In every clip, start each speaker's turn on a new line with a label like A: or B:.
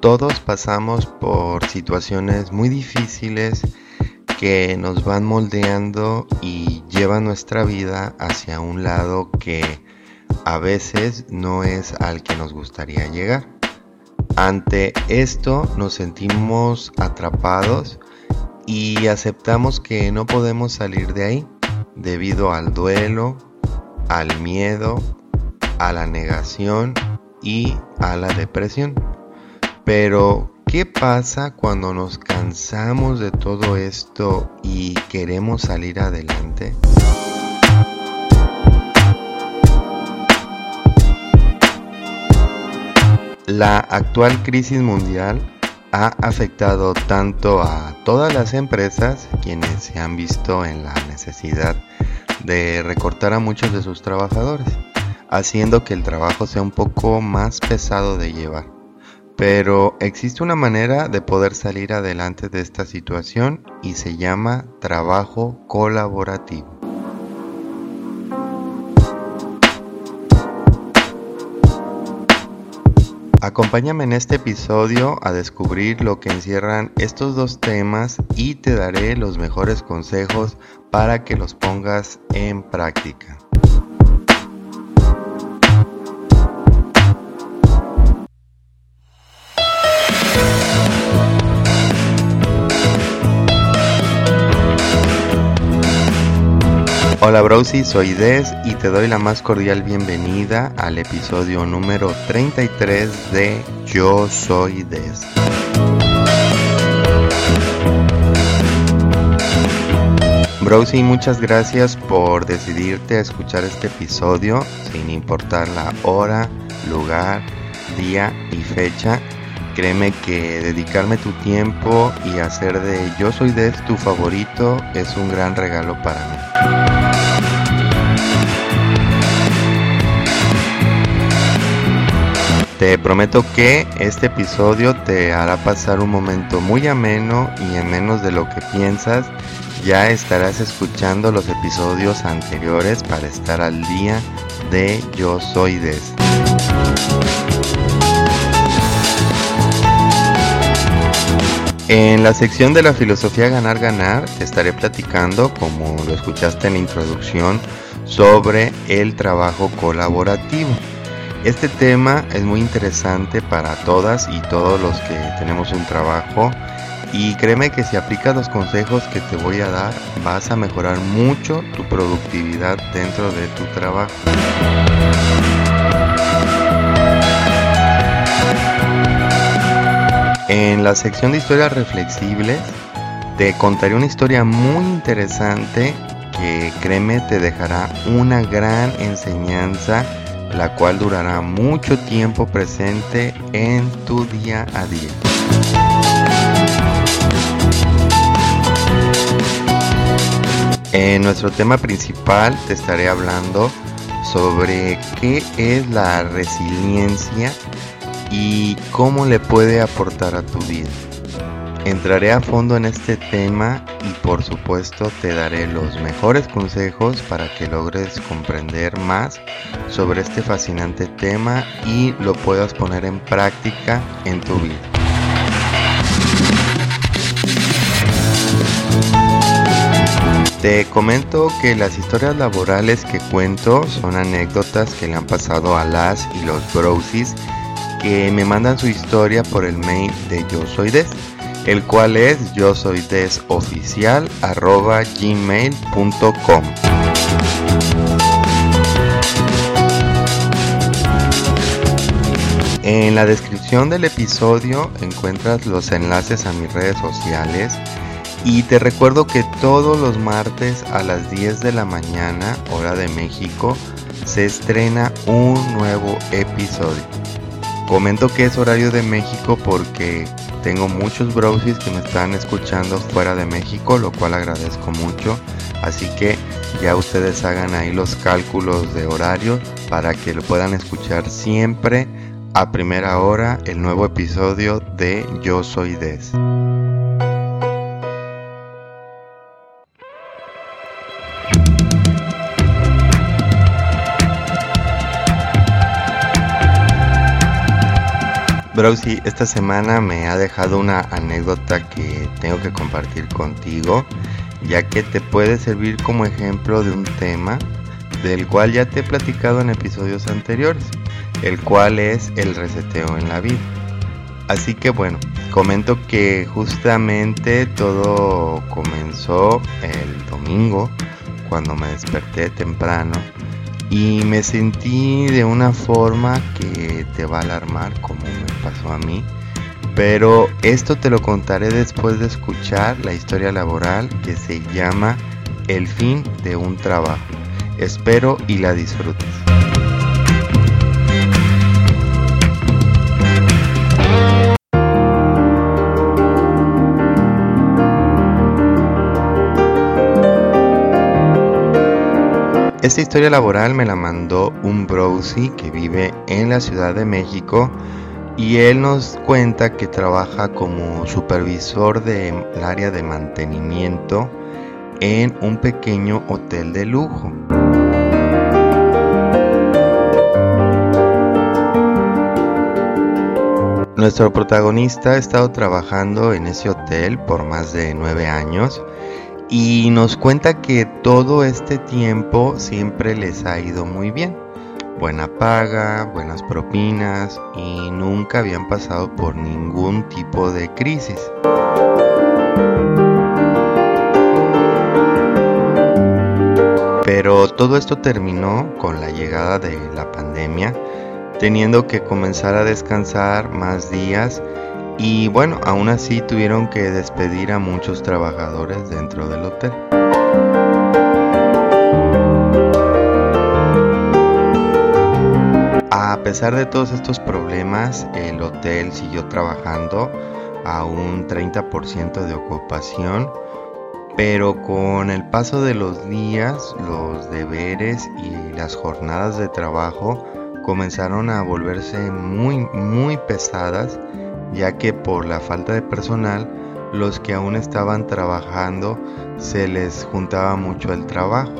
A: todos pasamos por situaciones muy difíciles que nos van moldeando y llevan nuestra vida hacia un lado que a veces no es al que nos gustaría llegar. Ante esto nos sentimos atrapados y aceptamos que no podemos salir de ahí debido al duelo, al miedo, a la negación y a la depresión. Pero, ¿qué pasa cuando nos cansamos de todo esto y queremos salir adelante? La actual crisis mundial ha afectado tanto a todas las empresas, quienes se han visto en la necesidad de recortar a muchos de sus trabajadores, haciendo que el trabajo sea un poco más pesado de llevar. Pero existe una manera de poder salir adelante de esta situación y se llama trabajo colaborativo. Acompáñame en este episodio a descubrir lo que encierran estos dos temas y te daré los mejores consejos para que los pongas en práctica. Hola Browsy, soy Des y te doy la más cordial bienvenida al episodio número 33 de Yo Soy Des. Browsy, muchas gracias por decidirte a escuchar este episodio sin importar la hora, lugar, día y fecha. Créeme que dedicarme tu tiempo y hacer de Yo Soy Des tu favorito es un gran regalo para mí. Te prometo que este episodio te hará pasar un momento muy ameno y en menos de lo que piensas ya estarás escuchando los episodios anteriores para estar al día de Yo Soy Des. En la sección de la filosofía ganar ganar estaré platicando, como lo escuchaste en la introducción, sobre el trabajo colaborativo. Este tema es muy interesante para todas y todos los que tenemos un trabajo y créeme que si aplicas los consejos que te voy a dar vas a mejorar mucho tu productividad dentro de tu trabajo. En la sección de historias reflexibles te contaré una historia muy interesante que créeme te dejará una gran enseñanza la cual durará mucho tiempo presente en tu día a día. En nuestro tema principal te estaré hablando sobre qué es la resiliencia y cómo le puede aportar a tu vida. Entraré a fondo en este tema por supuesto te daré los mejores consejos para que logres comprender más sobre este fascinante tema y lo puedas poner en práctica en tu vida. Te comento que las historias laborales que cuento son anécdotas que le han pasado a las y los brosis que me mandan su historia por el mail de Yo Soy Des el cual es yo soy desoficial arroba gmail.com. En la descripción del episodio encuentras los enlaces a mis redes sociales y te recuerdo que todos los martes a las 10 de la mañana, hora de México, se estrena un nuevo episodio. Comento que es horario de México porque tengo muchos browsers que me están escuchando fuera de México, lo cual agradezco mucho. Así que ya ustedes hagan ahí los cálculos de horario para que lo puedan escuchar siempre a primera hora el nuevo episodio de Yo Soy Des. Browsy, esta semana me ha dejado una anécdota que tengo que compartir contigo, ya que te puede servir como ejemplo de un tema del cual ya te he platicado en episodios anteriores, el cual es el reseteo en la vida. Así que bueno, comento que justamente todo comenzó el domingo, cuando me desperté temprano y me sentí de una forma que te va a alarmar como me pasó a mí. Pero esto te lo contaré después de escuchar la historia laboral que se llama El fin de un trabajo. Espero y la disfrutes. Esta historia laboral me la mandó un browsy que vive en la Ciudad de México y él nos cuenta que trabaja como supervisor del área de mantenimiento en un pequeño hotel de lujo. Nuestro protagonista ha estado trabajando en ese hotel por más de nueve años y nos cuenta que todo este tiempo siempre les ha ido muy bien. Buena paga, buenas propinas y nunca habían pasado por ningún tipo de crisis. Pero todo esto terminó con la llegada de la pandemia, teniendo que comenzar a descansar más días y bueno, aún así tuvieron que despedir a muchos trabajadores dentro del hotel. A pesar de todos estos problemas, el hotel siguió trabajando a un 30% de ocupación, pero con el paso de los días, los deberes y las jornadas de trabajo comenzaron a volverse muy, muy pesadas ya que por la falta de personal, los que aún estaban trabajando se les juntaba mucho el trabajo.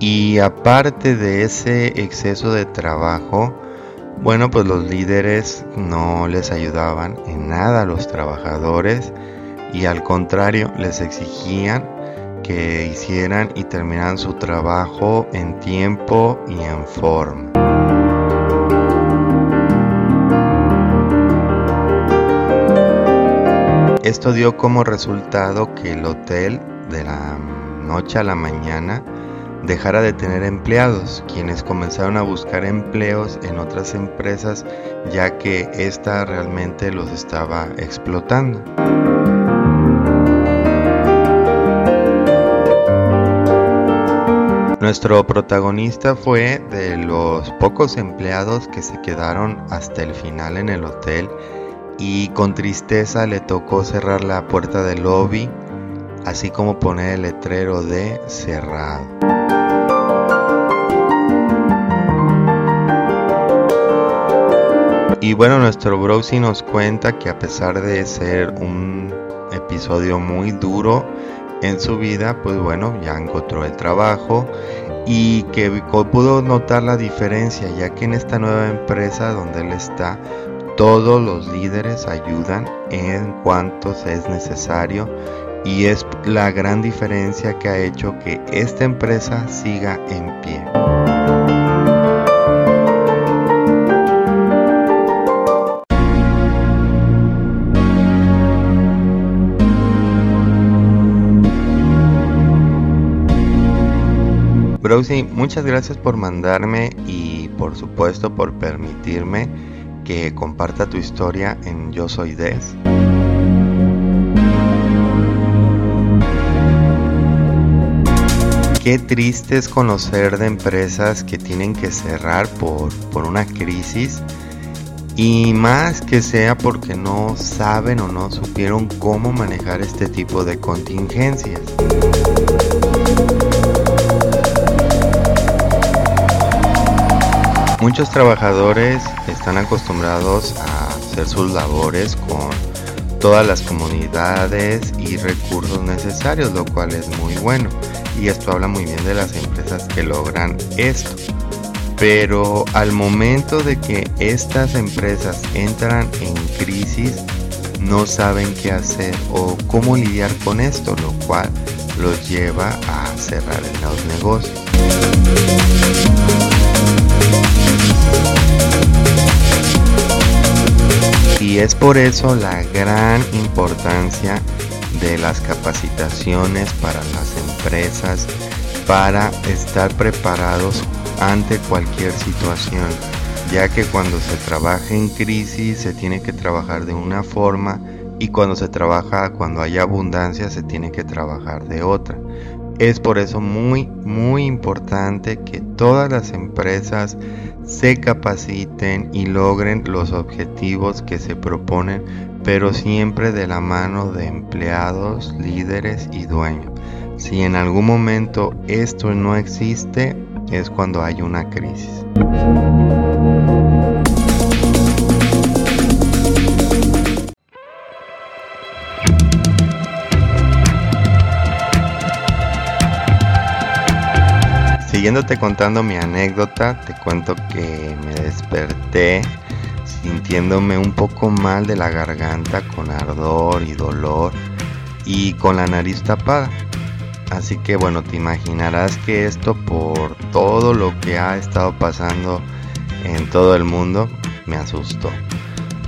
A: Y aparte de ese exceso de trabajo, bueno, pues los líderes no les ayudaban en nada a los trabajadores y al contrario les exigían que hicieran y terminaran su trabajo en tiempo y en forma. Esto dio como resultado que el hotel de la noche a la mañana dejara de tener empleados, quienes comenzaron a buscar empleos en otras empresas ya que ésta realmente los estaba explotando. Nuestro protagonista fue de los pocos empleados que se quedaron hasta el final en el hotel y con tristeza le tocó cerrar la puerta del lobby, así como poner el letrero de cerrado. Y bueno, nuestro Browsy nos cuenta que a pesar de ser un episodio muy duro, en su vida, pues bueno, ya encontró el trabajo y que pudo notar la diferencia, ya que en esta nueva empresa donde él está, todos los líderes ayudan en cuanto es necesario y es la gran diferencia que ha hecho que esta empresa siga en pie. Browsy, muchas gracias por mandarme y por supuesto por permitirme que comparta tu historia en Yo Soy Des. Qué triste es conocer de empresas que tienen que cerrar por, por una crisis y más que sea porque no saben o no supieron cómo manejar este tipo de contingencias. Muchos trabajadores están acostumbrados a hacer sus labores con todas las comunidades y recursos necesarios, lo cual es muy bueno. y esto habla muy bien de las empresas que logran esto. Pero al momento de que estas empresas entran en crisis, no saben qué hacer o cómo lidiar con esto, lo cual los lleva a cerrar los negocios. Y es por eso la gran importancia de las capacitaciones para las empresas para estar preparados ante cualquier situación, ya que cuando se trabaja en crisis se tiene que trabajar de una forma y cuando se trabaja, cuando hay abundancia, se tiene que trabajar de otra. Es por eso muy, muy importante que todas las empresas se capaciten y logren los objetivos que se proponen, pero siempre de la mano de empleados, líderes y dueños. Si en algún momento esto no existe, es cuando hay una crisis. Siguiéndote contando mi anécdota, te cuento que me desperté sintiéndome un poco mal de la garganta con ardor y dolor y con la nariz tapada. Así que bueno, te imaginarás que esto por todo lo que ha estado pasando en todo el mundo me asustó.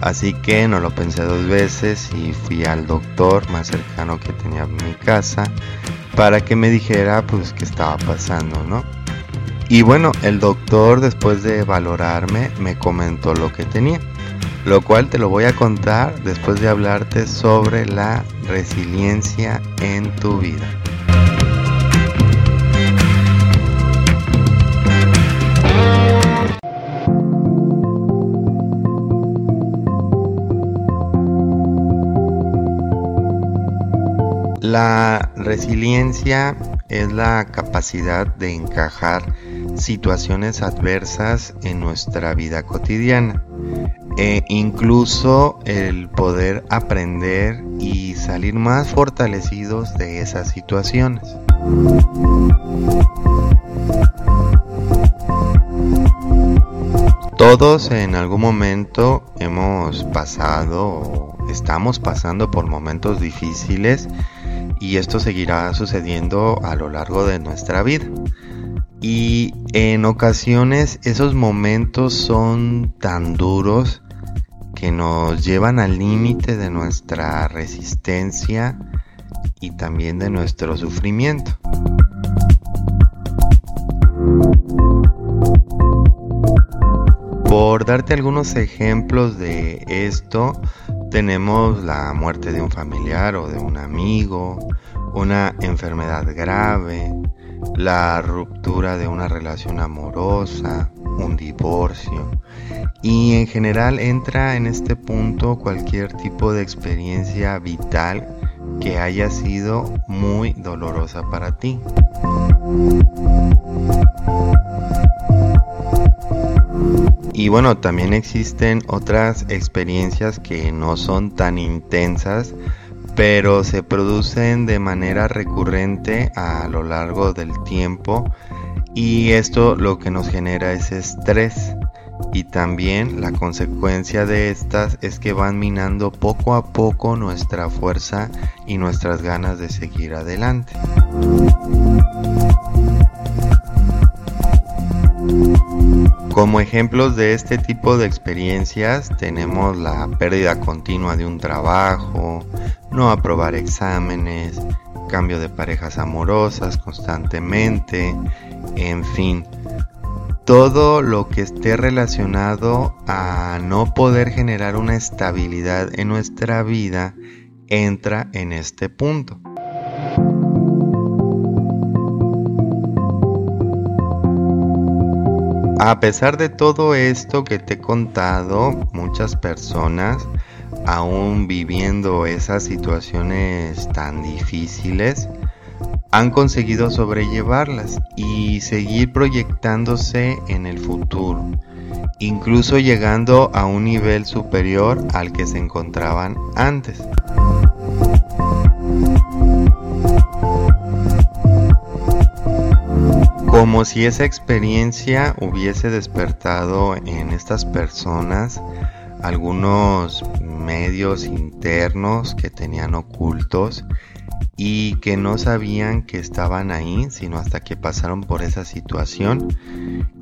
A: Así que no lo pensé dos veces y fui al doctor más cercano que tenía en mi casa para que me dijera pues qué estaba pasando, ¿no? Y bueno, el doctor después de valorarme me comentó lo que tenía, lo cual te lo voy a contar después de hablarte sobre la resiliencia en tu vida. La resiliencia es la capacidad de encajar situaciones adversas en nuestra vida cotidiana e incluso el poder aprender y salir más fortalecidos de esas situaciones. Todos en algún momento hemos pasado o estamos pasando por momentos difíciles y esto seguirá sucediendo a lo largo de nuestra vida. Y en ocasiones esos momentos son tan duros que nos llevan al límite de nuestra resistencia y también de nuestro sufrimiento. Por darte algunos ejemplos de esto, tenemos la muerte de un familiar o de un amigo, una enfermedad grave, la ruptura de una relación amorosa, un divorcio. Y en general entra en este punto cualquier tipo de experiencia vital que haya sido muy dolorosa para ti. Y bueno, también existen otras experiencias que no son tan intensas, pero se producen de manera recurrente a lo largo del tiempo y esto lo que nos genera es estrés y también la consecuencia de estas es que van minando poco a poco nuestra fuerza y nuestras ganas de seguir adelante. Como ejemplos de este tipo de experiencias tenemos la pérdida continua de un trabajo, no aprobar exámenes, cambio de parejas amorosas constantemente, en fin, todo lo que esté relacionado a no poder generar una estabilidad en nuestra vida entra en este punto. A pesar de todo esto que te he contado, muchas personas, aún viviendo esas situaciones tan difíciles, han conseguido sobrellevarlas y seguir proyectándose en el futuro, incluso llegando a un nivel superior al que se encontraban antes. como si esa experiencia hubiese despertado en estas personas algunos medios internos que tenían ocultos y que no sabían que estaban ahí, sino hasta que pasaron por esa situación.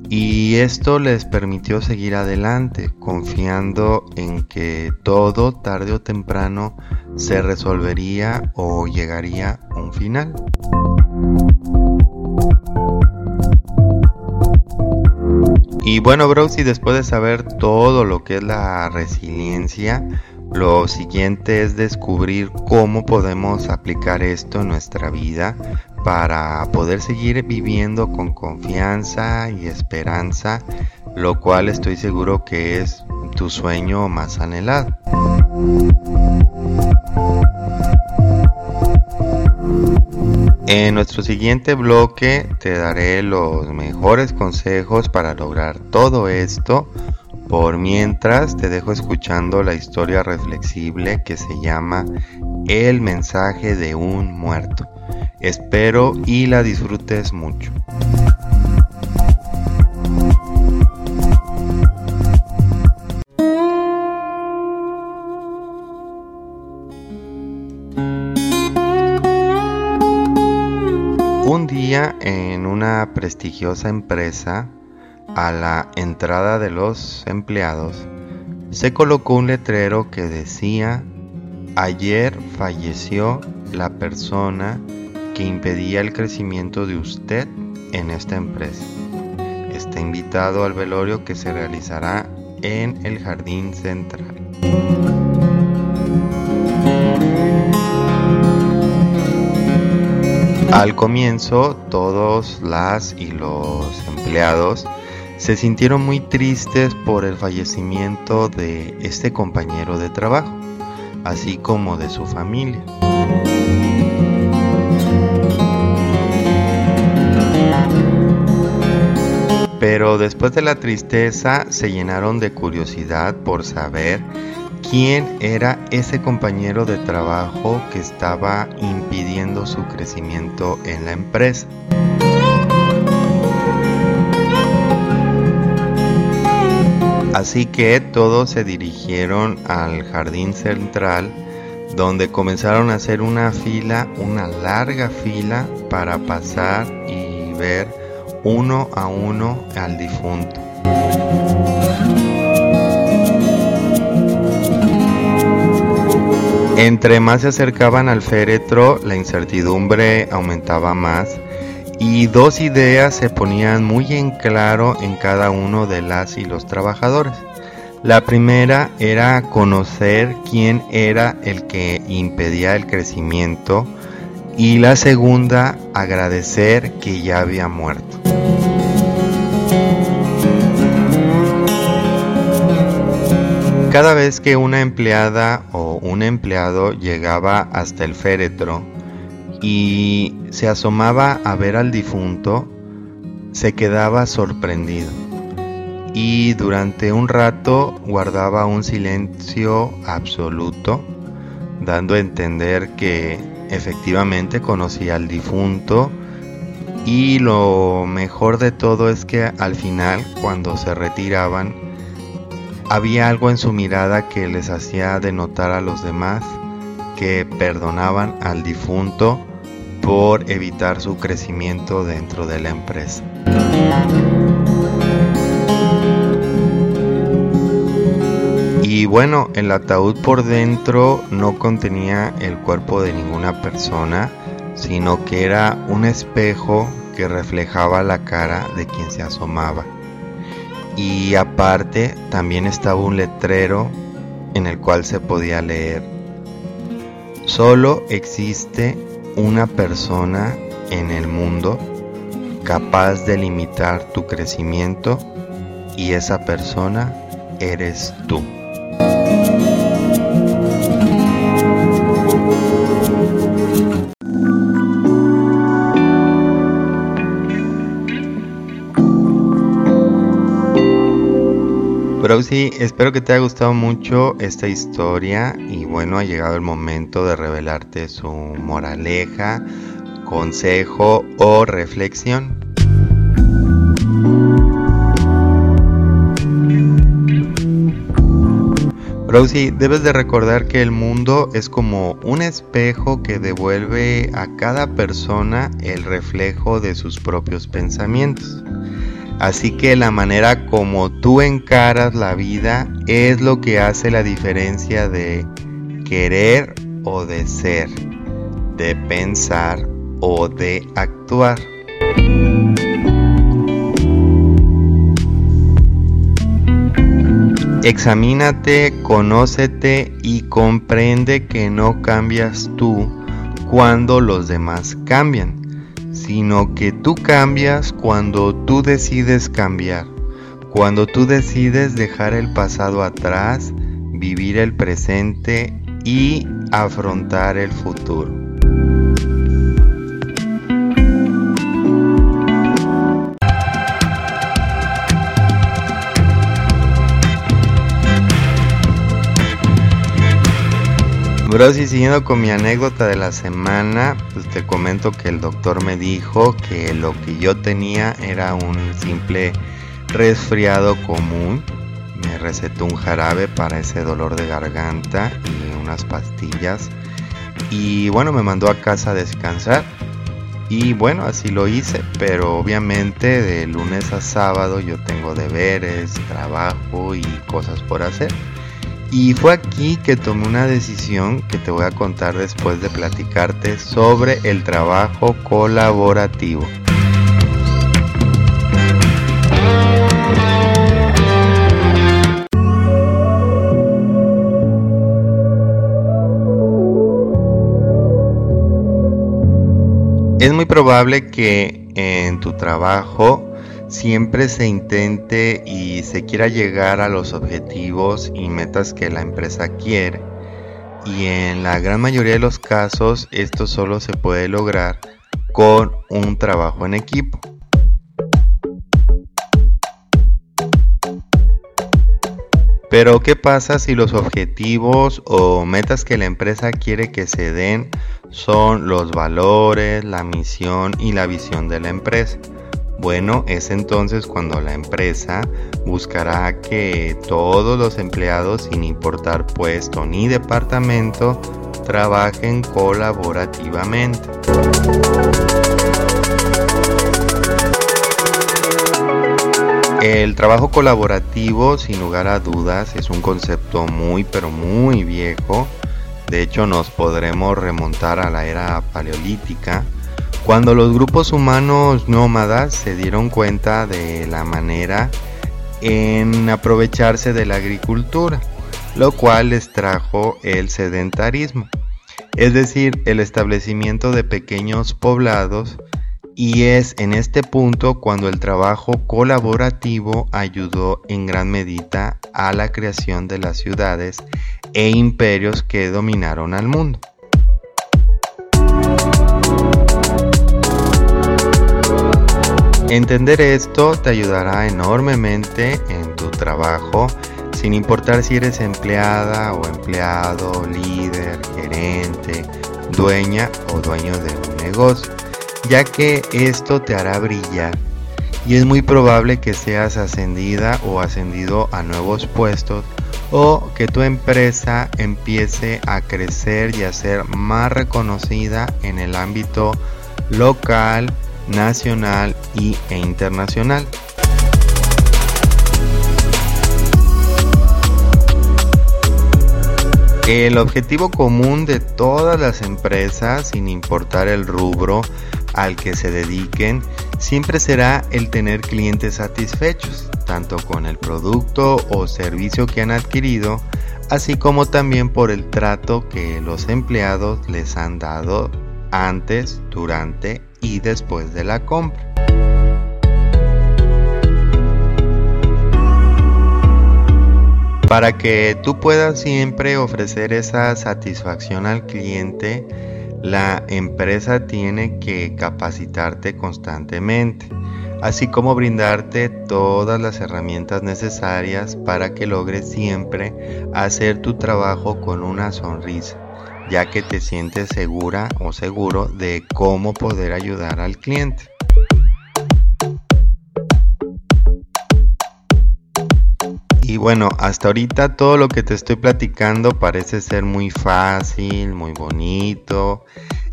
A: Y esto les permitió seguir adelante, confiando en que todo tarde o temprano se resolvería o llegaría a un final. Y bueno, bros, y después de saber todo lo que es la resiliencia, lo siguiente es descubrir cómo podemos aplicar esto en nuestra vida para poder seguir viviendo con confianza y esperanza, lo cual estoy seguro que es tu sueño más anhelado. En nuestro siguiente bloque te daré los mejores consejos para lograr todo esto por mientras te dejo escuchando la historia reflexible que se llama El mensaje de un muerto. Espero y la disfrutes mucho. En una prestigiosa empresa a la entrada de los empleados se colocó un letrero que decía, ayer falleció la persona que impedía el crecimiento de usted en esta empresa. Está invitado al velorio que se realizará en el jardín central. Al comienzo, todos las y los empleados se sintieron muy tristes por el fallecimiento de este compañero de trabajo, así como de su familia. Pero después de la tristeza se llenaron de curiosidad por saber quién era ese compañero de trabajo que estaba impidiendo su crecimiento en la empresa. Así que todos se dirigieron al jardín central donde comenzaron a hacer una fila, una larga fila para pasar y ver uno a uno al difunto. Entre más se acercaban al féretro, la incertidumbre aumentaba más y dos ideas se ponían muy en claro en cada uno de las y los trabajadores. La primera era conocer quién era el que impedía el crecimiento y la segunda agradecer que ya había muerto. Cada vez que una empleada o un empleado llegaba hasta el féretro, y se asomaba a ver al difunto, se quedaba sorprendido. Y durante un rato guardaba un silencio absoluto, dando a entender que efectivamente conocía al difunto. Y lo mejor de todo es que al final, cuando se retiraban, había algo en su mirada que les hacía denotar a los demás que perdonaban al difunto por evitar su crecimiento dentro de la empresa. Y bueno, el ataúd por dentro no contenía el cuerpo de ninguna persona, sino que era un espejo que reflejaba la cara de quien se asomaba. Y aparte también estaba un letrero en el cual se podía leer, solo existe una persona en el mundo capaz de limitar tu crecimiento y esa persona eres tú. Browsy, espero que te haya gustado mucho esta historia y bueno, ha llegado el momento de revelarte su moraleja, consejo o reflexión. Rosie, debes de recordar que el mundo es como un espejo que devuelve a cada persona el reflejo de sus propios pensamientos. Así que la manera como tú encaras la vida es lo que hace la diferencia de querer o de ser, de pensar o de actuar. Examínate, conócete y comprende que no cambias tú cuando los demás cambian sino que tú cambias cuando tú decides cambiar, cuando tú decides dejar el pasado atrás, vivir el presente y afrontar el futuro. Bros, y siguiendo con mi anécdota de la semana, pues te comento que el doctor me dijo que lo que yo tenía era un simple resfriado común. Me recetó un jarabe para ese dolor de garganta y unas pastillas. Y bueno, me mandó a casa a descansar. Y bueno, así lo hice, pero obviamente de lunes a sábado yo tengo deberes, trabajo y cosas por hacer. Y fue aquí que tomé una decisión que te voy a contar después de platicarte sobre el trabajo colaborativo. Es muy probable que en tu trabajo siempre se intente y se quiera llegar a los objetivos y metas que la empresa quiere. Y en la gran mayoría de los casos esto solo se puede lograr con un trabajo en equipo. Pero ¿qué pasa si los objetivos o metas que la empresa quiere que se den son los valores, la misión y la visión de la empresa? Bueno, es entonces cuando la empresa buscará que todos los empleados, sin importar puesto ni departamento, trabajen colaborativamente. El trabajo colaborativo, sin lugar a dudas, es un concepto muy pero muy viejo. De hecho, nos podremos remontar a la era paleolítica cuando los grupos humanos nómadas se dieron cuenta de la manera en aprovecharse de la agricultura, lo cual les trajo el sedentarismo, es decir, el establecimiento de pequeños poblados y es en este punto cuando el trabajo colaborativo ayudó en gran medida a la creación de las ciudades e imperios que dominaron al mundo. Entender esto te ayudará enormemente en tu trabajo, sin importar si eres empleada o empleado, líder, gerente, dueña o dueño de un negocio, ya que esto te hará brillar. Y es muy probable que seas ascendida o ascendido a nuevos puestos o que tu empresa empiece a crecer y a ser más reconocida en el ámbito local, nacional y, e internacional. El objetivo común de todas las empresas, sin importar el rubro al que se dediquen, siempre será el tener clientes satisfechos, tanto con el producto o servicio que han adquirido, así como también por el trato que los empleados les han dado antes, durante y después de la compra. Para que tú puedas siempre ofrecer esa satisfacción al cliente, la empresa tiene que capacitarte constantemente, así como brindarte todas las herramientas necesarias para que logres siempre hacer tu trabajo con una sonrisa ya que te sientes segura o seguro de cómo poder ayudar al cliente. Y bueno, hasta ahorita todo lo que te estoy platicando parece ser muy fácil, muy bonito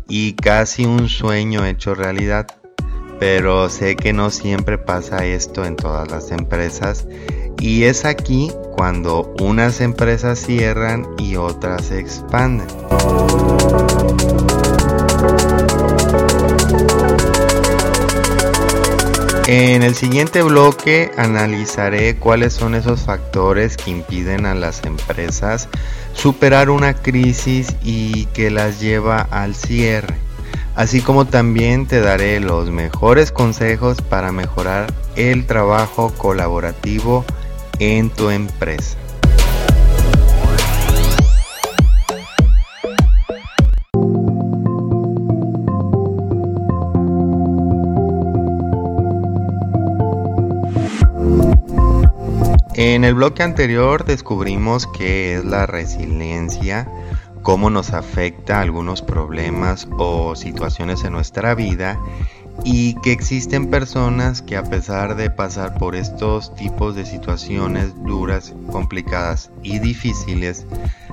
A: y casi un sueño hecho realidad. Pero sé que no siempre pasa esto en todas las empresas y es aquí cuando unas empresas cierran y otras se expanden. En el siguiente bloque analizaré cuáles son esos factores que impiden a las empresas superar una crisis y que las lleva al cierre, así como también te daré los mejores consejos para mejorar el trabajo colaborativo en tu empresa. En el bloque anterior descubrimos qué es la resiliencia, cómo nos afecta algunos problemas o situaciones en nuestra vida y que existen personas que a pesar de pasar por estos tipos de situaciones duras, complicadas y difíciles,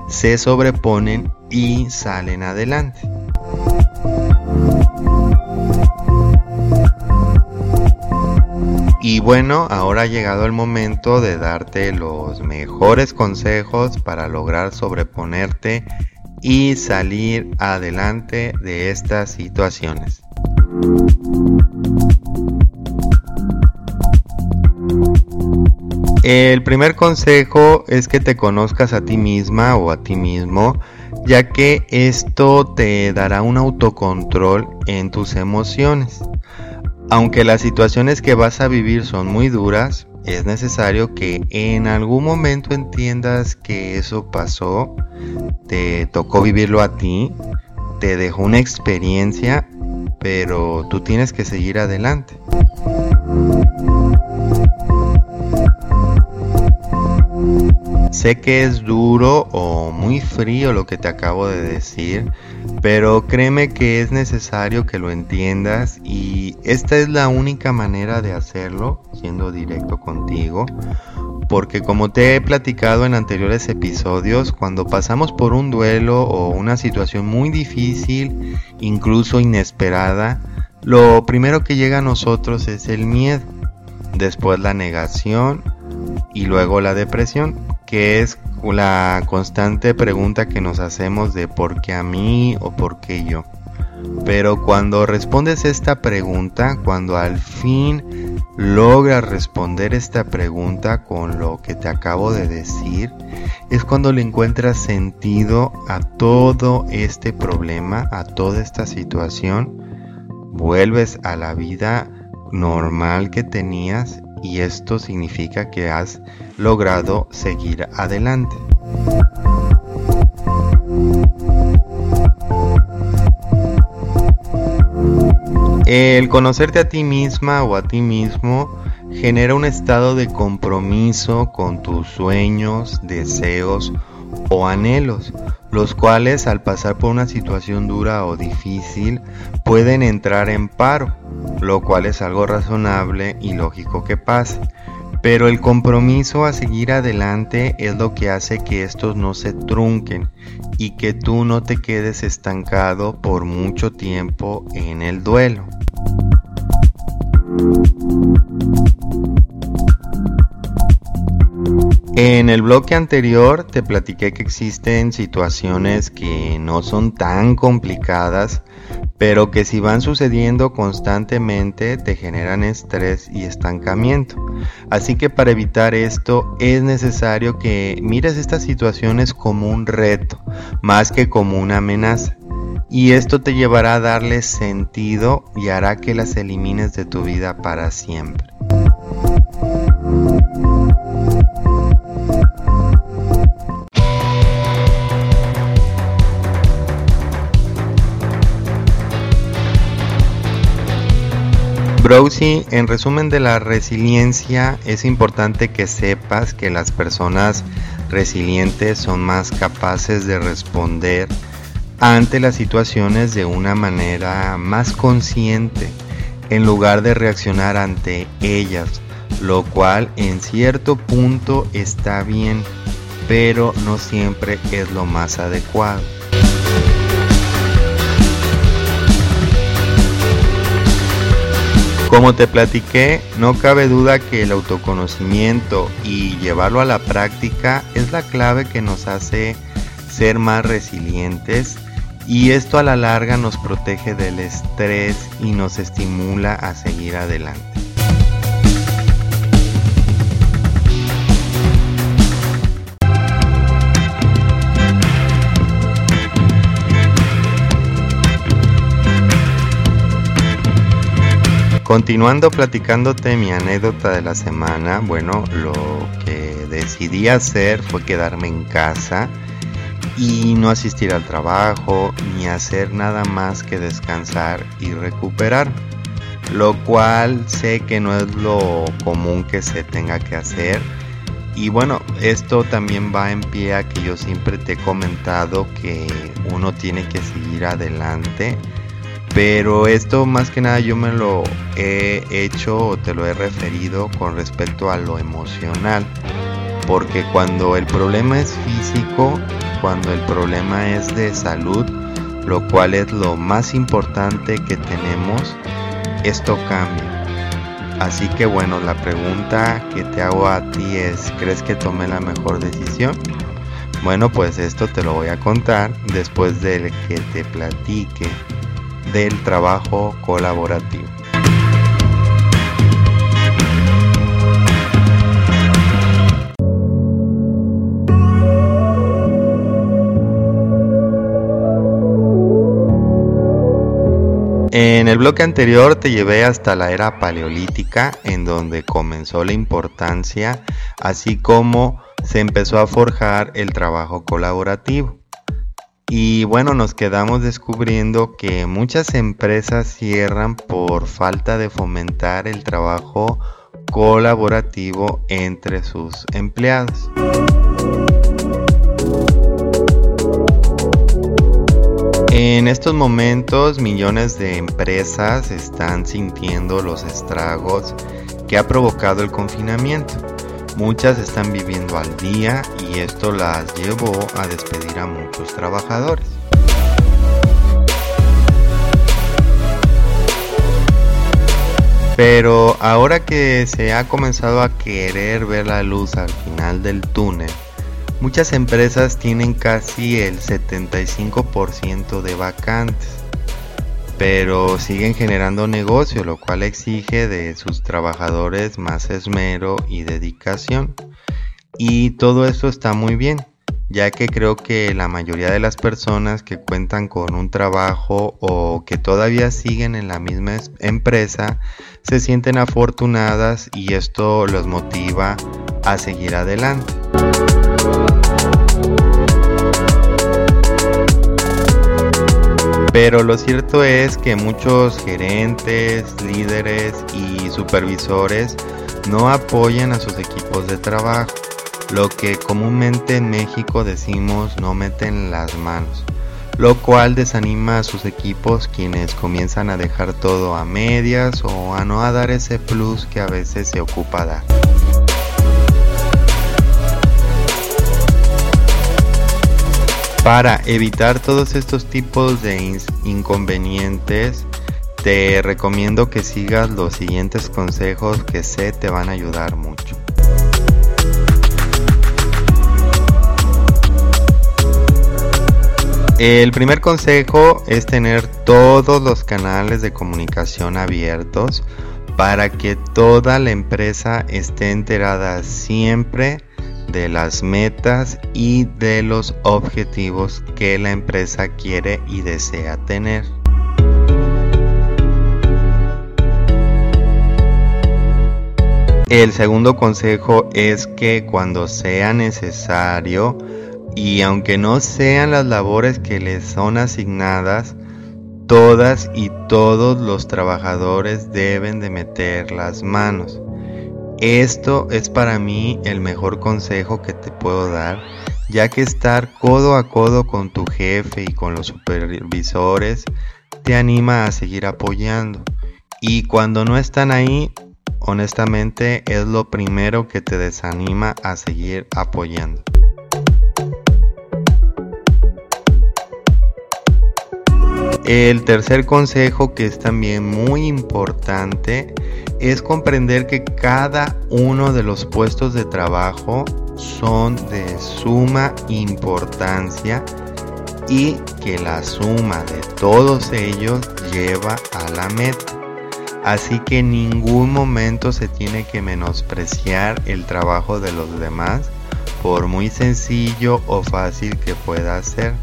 A: se sobreponen y salen adelante. Y bueno, ahora ha llegado el momento de darte los mejores consejos para lograr sobreponerte y salir adelante de estas situaciones. El primer consejo es que te conozcas a ti misma o a ti mismo, ya que esto te dará un autocontrol en tus emociones. Aunque las situaciones que vas a vivir son muy duras, es necesario que en algún momento entiendas que eso pasó, te tocó vivirlo a ti, te dejó una experiencia, pero tú tienes que seguir adelante. Sé que es duro o muy frío lo que te acabo de decir, pero créeme que es necesario que lo entiendas y esta es la única manera de hacerlo, siendo directo contigo, porque como te he platicado en anteriores episodios, cuando pasamos por un duelo o una situación muy difícil, incluso inesperada, lo primero que llega a nosotros es el miedo, después la negación y luego la depresión que es la constante pregunta que nos hacemos de por qué a mí o por qué yo. Pero cuando respondes esta pregunta, cuando al fin logras responder esta pregunta con lo que te acabo de decir, es cuando le encuentras sentido a todo este problema, a toda esta situación, vuelves a la vida normal que tenías y esto significa que has logrado seguir adelante. El conocerte a ti misma o a ti mismo genera un estado de compromiso con tus sueños, deseos o anhelos, los cuales al pasar por una situación dura o difícil pueden entrar en paro, lo cual es algo razonable y lógico que pase. Pero el compromiso a seguir adelante es lo que hace que estos no se trunquen y que tú no te quedes estancado por mucho tiempo en el duelo. En el bloque anterior te platiqué que existen situaciones que no son tan complicadas, pero que si van sucediendo constantemente te generan estrés y estancamiento. Así que para evitar esto es necesario que mires estas situaciones como un reto, más que como una amenaza. Y esto te llevará a darle sentido y hará que las elimines de tu vida para siempre. Browsy, en resumen de la resiliencia, es importante que sepas que las personas resilientes son más capaces de responder ante las situaciones de una manera más consciente en lugar de reaccionar ante ellas, lo cual en cierto punto está bien, pero no siempre es lo más adecuado. Como te platiqué, no cabe duda que el autoconocimiento y llevarlo a la práctica es la clave que nos hace ser más resilientes y esto a la larga nos protege del estrés y nos estimula a seguir adelante. Continuando platicándote mi anécdota de la semana, bueno, lo que decidí hacer fue quedarme en casa y no asistir al trabajo ni hacer nada más que descansar y recuperar. Lo cual sé que no es lo común que se tenga que hacer. Y bueno, esto también va en pie a que yo siempre te he comentado que uno tiene que seguir adelante. Pero esto más que nada yo me lo he hecho o te lo he referido con respecto a lo emocional. Porque cuando el problema es físico, cuando el problema es de salud, lo cual es lo más importante que tenemos, esto cambia. Así que bueno, la pregunta que te hago a ti es, ¿crees que tomé la mejor decisión? Bueno, pues esto te lo voy a contar después de que te platique del trabajo colaborativo. En el bloque anterior te llevé hasta la era paleolítica, en donde comenzó la importancia, así como se empezó a forjar el trabajo colaborativo. Y bueno, nos quedamos descubriendo que muchas empresas cierran por falta de fomentar el trabajo colaborativo entre sus empleados. En estos momentos millones de empresas están sintiendo los estragos que ha provocado el confinamiento. Muchas están viviendo al día y esto las llevó a despedir a muchos trabajadores. Pero ahora que se ha comenzado a querer ver la luz al final del túnel, Muchas empresas tienen casi el 75% de vacantes, pero siguen generando negocio, lo cual exige de sus trabajadores más esmero y dedicación. Y todo esto está muy bien, ya que creo que la mayoría de las personas que cuentan con un trabajo o que todavía siguen en la misma empresa se sienten afortunadas y esto los motiva a seguir adelante. Pero lo cierto es que muchos gerentes, líderes y supervisores no apoyan a sus equipos de trabajo, lo que comúnmente en México decimos no meten las manos, lo cual desanima a sus equipos quienes comienzan a dejar todo a medias o a no a dar ese plus que a veces se ocupa dar. Para evitar todos estos tipos de inconvenientes, te recomiendo que sigas los siguientes consejos que sé te van a ayudar mucho. El primer consejo es tener todos los canales de comunicación abiertos para que toda la empresa esté enterada siempre de las metas y de los objetivos que la empresa quiere y desea tener. El segundo consejo es que cuando sea necesario y aunque no sean las labores que les son asignadas, todas y todos los trabajadores deben de meter las manos. Esto es para mí el mejor consejo que te puedo dar, ya que estar codo a codo con tu jefe y con los supervisores te anima a seguir apoyando. Y cuando no están ahí, honestamente es lo primero que te desanima a seguir apoyando. El tercer consejo que es también muy importante es comprender que cada uno de los puestos de trabajo son de suma importancia y que la suma de todos ellos lleva a la meta. Así que en ningún momento se tiene que menospreciar el trabajo de los demás, por muy sencillo o fácil que pueda ser,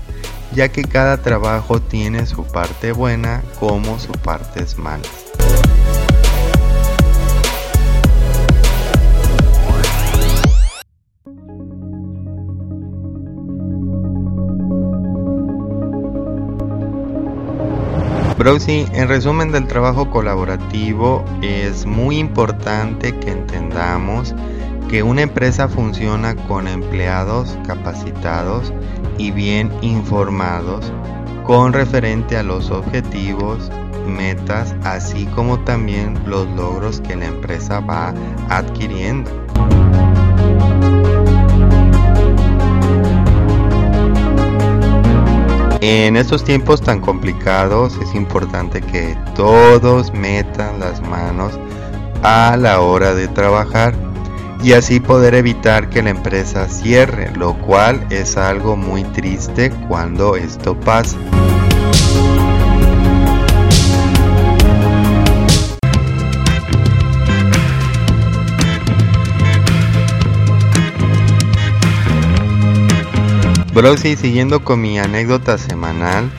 A: ya que cada trabajo tiene su parte buena como su parte mala. Browsy, en resumen del trabajo colaborativo, es muy importante que entendamos que una empresa funciona con empleados capacitados y bien informados con referente a los objetivos, metas, así como también los logros que la empresa va adquiriendo. En estos tiempos tan complicados es importante que todos metan las manos a la hora de trabajar y así poder evitar que la empresa cierre, lo cual es algo muy triste cuando esto pasa. Bro, siguiendo con mi anécdota semanal,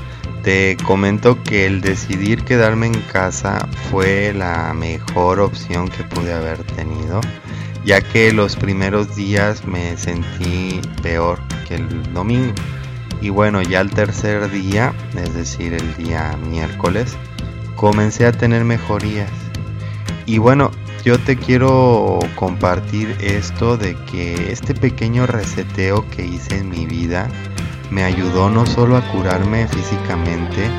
A: te comento que el decidir quedarme en casa fue la mejor opción que pude haber tenido, ya que los primeros días me sentí peor que el domingo. Y bueno, ya el tercer día, es decir, el día miércoles, comencé a tener mejorías. Y bueno, yo te quiero compartir esto de que este pequeño reseteo que hice en mi vida me ayudó no solo a curarme físicamente,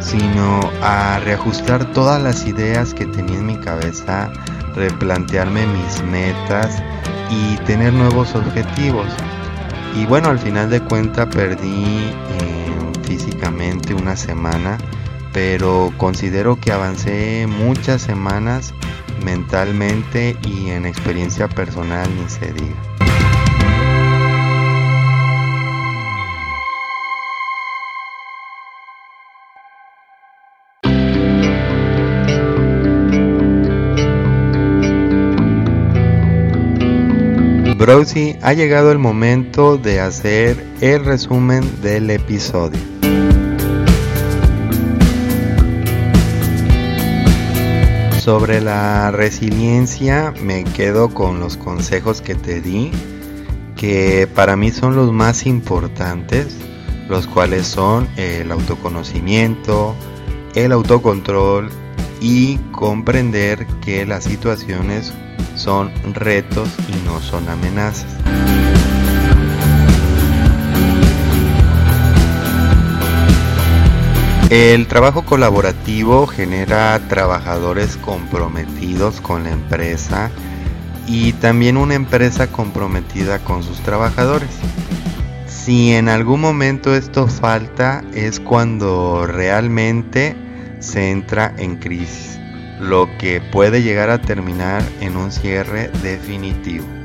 A: sino a reajustar todas las ideas que tenía en mi cabeza, replantearme mis metas y tener nuevos objetivos. Y bueno, al final de cuentas perdí eh, físicamente una semana, pero considero que avancé muchas semanas mentalmente y en experiencia personal ni se diga. Browsy, ha llegado el momento de hacer el resumen del episodio. Sobre la resiliencia me quedo con los consejos que te di, que para mí son los más importantes, los cuales son el autoconocimiento, el autocontrol y comprender que las situaciones son retos y no son amenazas. El trabajo colaborativo genera trabajadores comprometidos con la empresa y también una empresa comprometida con sus trabajadores. Si en algún momento esto falta es cuando realmente se entra en crisis, lo que puede llegar a terminar en un cierre definitivo.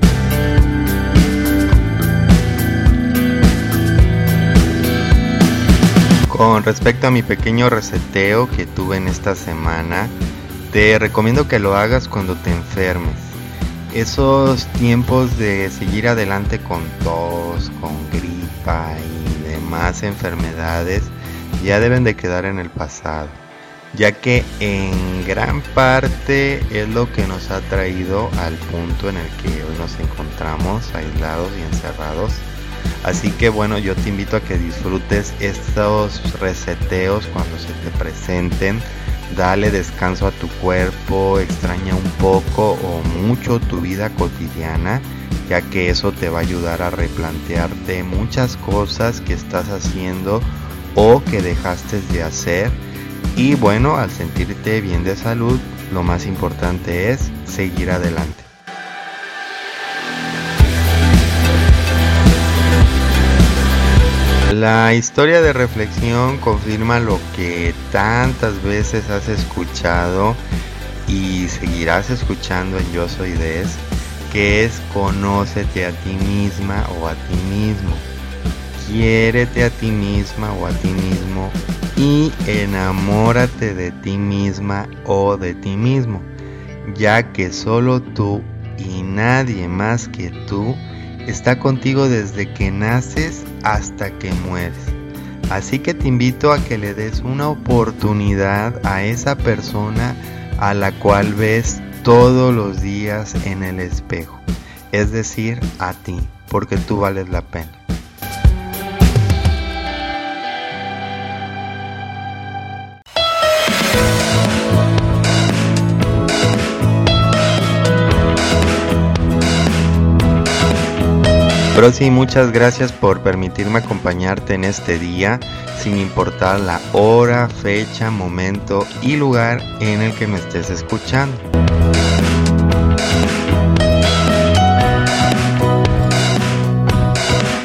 A: Con respecto a mi pequeño reseteo que tuve en esta semana, te recomiendo que lo hagas cuando te enfermes. Esos tiempos de seguir adelante con tos, con gripa y demás enfermedades ya deben de quedar en el pasado, ya que en gran parte es lo que nos ha traído al punto en el que hoy nos encontramos aislados y encerrados Así que bueno, yo te invito a que disfrutes estos reseteos cuando se te presenten. Dale descanso a tu cuerpo, extraña un poco o mucho tu vida cotidiana, ya que eso te va a ayudar a replantearte muchas cosas que estás haciendo o que dejaste de hacer. Y bueno, al sentirte bien de salud, lo más importante es seguir adelante. La historia de reflexión confirma lo que tantas veces has escuchado y seguirás escuchando en Yo Soy Des, que es conócete a ti misma o a ti mismo. Quiérete a ti misma o a ti mismo y enamórate de ti misma o de ti mismo, ya que solo tú y nadie más que tú está contigo desde que naces hasta que mueres. Así que te invito a que le des una oportunidad a esa persona a la cual ves todos los días en el espejo, es decir, a ti, porque tú vales la pena. Brosi, muchas gracias por permitirme acompañarte en este día, sin importar la hora, fecha, momento y lugar en el que me estés escuchando.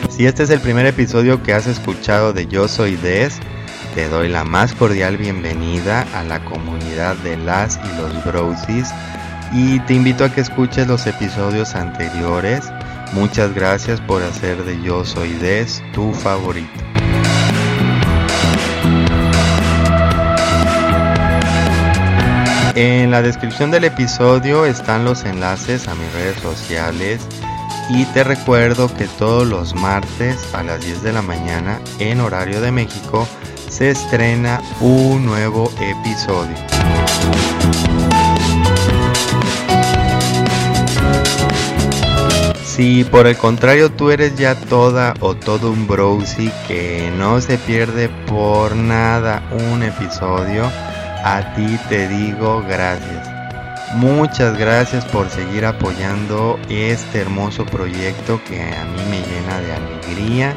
A: Si este es el primer episodio que has escuchado de Yo Soy Des, te doy la más cordial bienvenida a la comunidad de las y los Brosis y te invito a que escuches los episodios anteriores Muchas gracias por hacer de Yo Soy Des tu favorito. En la descripción del episodio están los enlaces a mis redes sociales y te recuerdo que todos los martes a las 10 de la mañana en horario de México se estrena un nuevo episodio. Si por el contrario tú eres ya toda o todo un browsy que no se pierde por nada un episodio, a ti te digo gracias. Muchas gracias por seguir apoyando este hermoso proyecto que a mí me llena de alegría,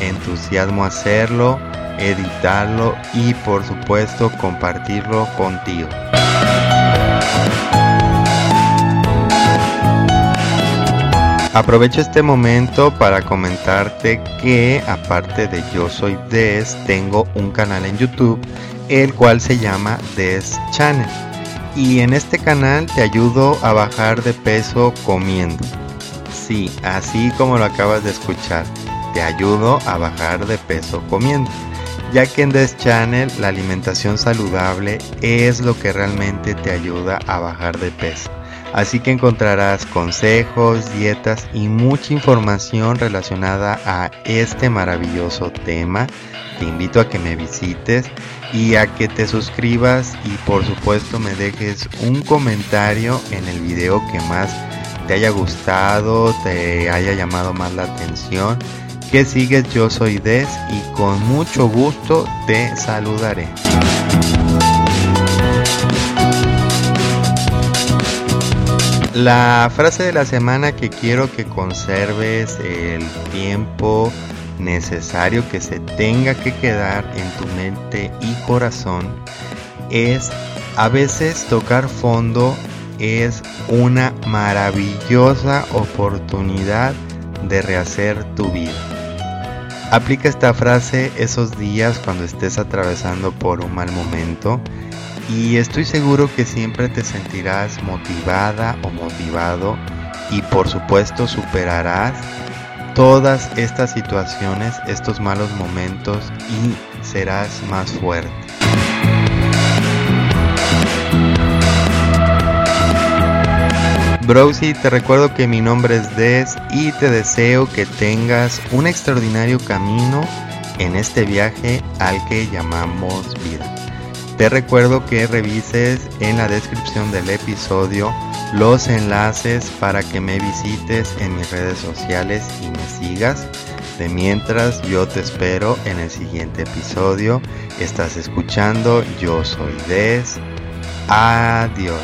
A: entusiasmo hacerlo, editarlo y por supuesto compartirlo contigo. Aprovecho este momento para comentarte que aparte de Yo Soy Des, tengo un canal en YouTube, el cual se llama Des Channel. Y en este canal te ayudo a bajar de peso comiendo. Sí, así como lo acabas de escuchar, te ayudo a bajar de peso comiendo. Ya que en Des Channel la alimentación saludable es lo que realmente te ayuda a bajar de peso. Así que encontrarás consejos, dietas y mucha información relacionada a este maravilloso tema. Te invito a que me visites y a que te suscribas y por supuesto me dejes un comentario en el video que más te haya gustado, te haya llamado más la atención. Que sigues, yo soy Des y con mucho gusto te saludaré. La frase de la semana que quiero que conserves el tiempo necesario que se tenga que quedar en tu mente y corazón es a veces tocar fondo es una maravillosa oportunidad de rehacer tu vida. Aplica esta frase esos días cuando estés atravesando por un mal momento y estoy seguro que siempre te sentirás motivada o motivado y por supuesto superarás todas estas situaciones, estos malos momentos y serás más fuerte. Browsy, te recuerdo que mi nombre es Des y te deseo que tengas un extraordinario camino en este viaje al que llamamos vida. Te recuerdo que revises en la descripción del episodio los enlaces para que me visites en mis redes sociales y me sigas. De mientras yo te espero en el siguiente episodio. Estás escuchando Yo Soy Des. Adiós.